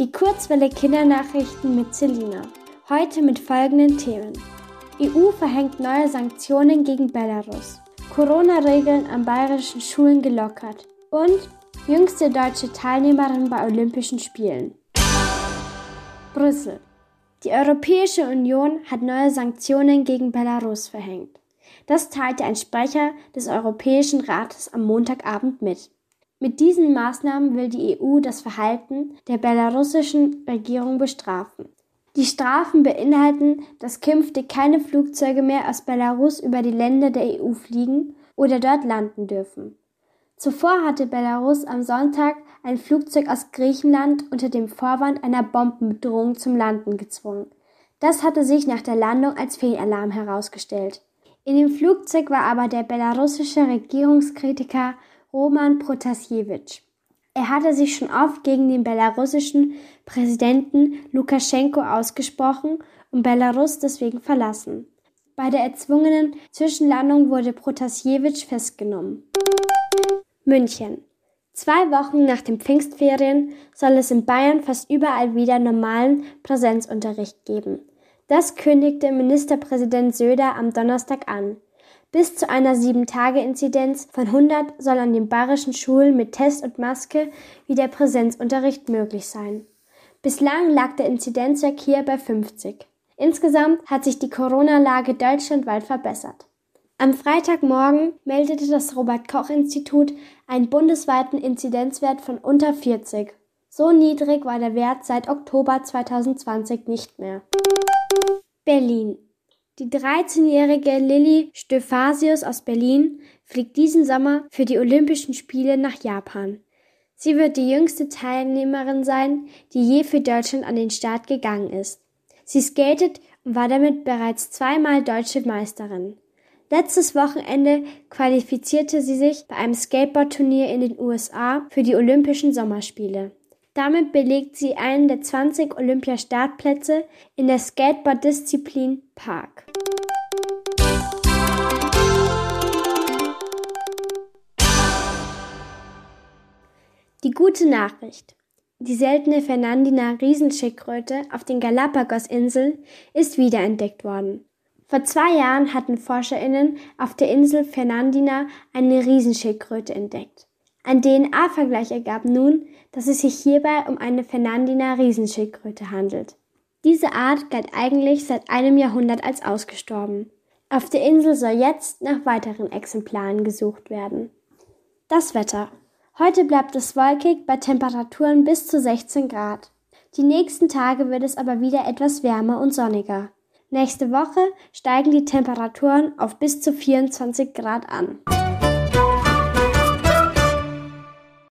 Die Kurzwelle Kindernachrichten mit Selina. Heute mit folgenden Themen. EU verhängt neue Sanktionen gegen Belarus. Corona-Regeln an bayerischen Schulen gelockert. Und jüngste deutsche Teilnehmerin bei Olympischen Spielen. Brüssel. Die Europäische Union hat neue Sanktionen gegen Belarus verhängt. Das teilte ein Sprecher des Europäischen Rates am Montagabend mit. Mit diesen Maßnahmen will die EU das Verhalten der belarussischen Regierung bestrafen. Die Strafen beinhalten, dass künftig keine Flugzeuge mehr aus Belarus über die Länder der EU fliegen oder dort landen dürfen. Zuvor hatte Belarus am Sonntag ein Flugzeug aus Griechenland unter dem Vorwand einer Bombenbedrohung zum Landen gezwungen. Das hatte sich nach der Landung als Fehlalarm herausgestellt. In dem Flugzeug war aber der belarussische Regierungskritiker Roman Protasjewitsch. Er hatte sich schon oft gegen den belarussischen Präsidenten Lukaschenko ausgesprochen und Belarus deswegen verlassen. Bei der erzwungenen Zwischenlandung wurde Protasjewitsch festgenommen. München. Zwei Wochen nach den Pfingstferien soll es in Bayern fast überall wieder normalen Präsenzunterricht geben. Das kündigte Ministerpräsident Söder am Donnerstag an. Bis zu einer 7-Tage-Inzidenz von 100 soll an den bayerischen Schulen mit Test und Maske wieder Präsenzunterricht möglich sein. Bislang lag der Inzidenzwert hier bei 50. Insgesamt hat sich die Corona-Lage deutschlandweit verbessert. Am Freitagmorgen meldete das Robert Koch Institut einen bundesweiten Inzidenzwert von unter 40. So niedrig war der Wert seit Oktober 2020 nicht mehr. Berlin. Die 13-jährige Lilly Stöphasius aus Berlin fliegt diesen Sommer für die Olympischen Spiele nach Japan. Sie wird die jüngste Teilnehmerin sein, die je für Deutschland an den Start gegangen ist. Sie skatet und war damit bereits zweimal deutsche Meisterin. Letztes Wochenende qualifizierte sie sich bei einem Skateboardturnier in den USA für die Olympischen Sommerspiele. Damit belegt sie einen der 20 Olympiastartplätze in der Skateboard-Disziplin Park. Die gute Nachricht. Die seltene Fernandina Riesenschildkröte auf den Galapagos-Inseln ist wiederentdeckt worden. Vor zwei Jahren hatten ForscherInnen auf der Insel Fernandina eine Riesenschildkröte entdeckt. Ein DNA-Vergleich ergab nun, dass es sich hierbei um eine Fernandina Riesenschildkröte handelt. Diese Art galt eigentlich seit einem Jahrhundert als ausgestorben. Auf der Insel soll jetzt nach weiteren Exemplaren gesucht werden. Das Wetter. Heute bleibt es wolkig bei Temperaturen bis zu 16 Grad. Die nächsten Tage wird es aber wieder etwas wärmer und sonniger. Nächste Woche steigen die Temperaturen auf bis zu 24 Grad an.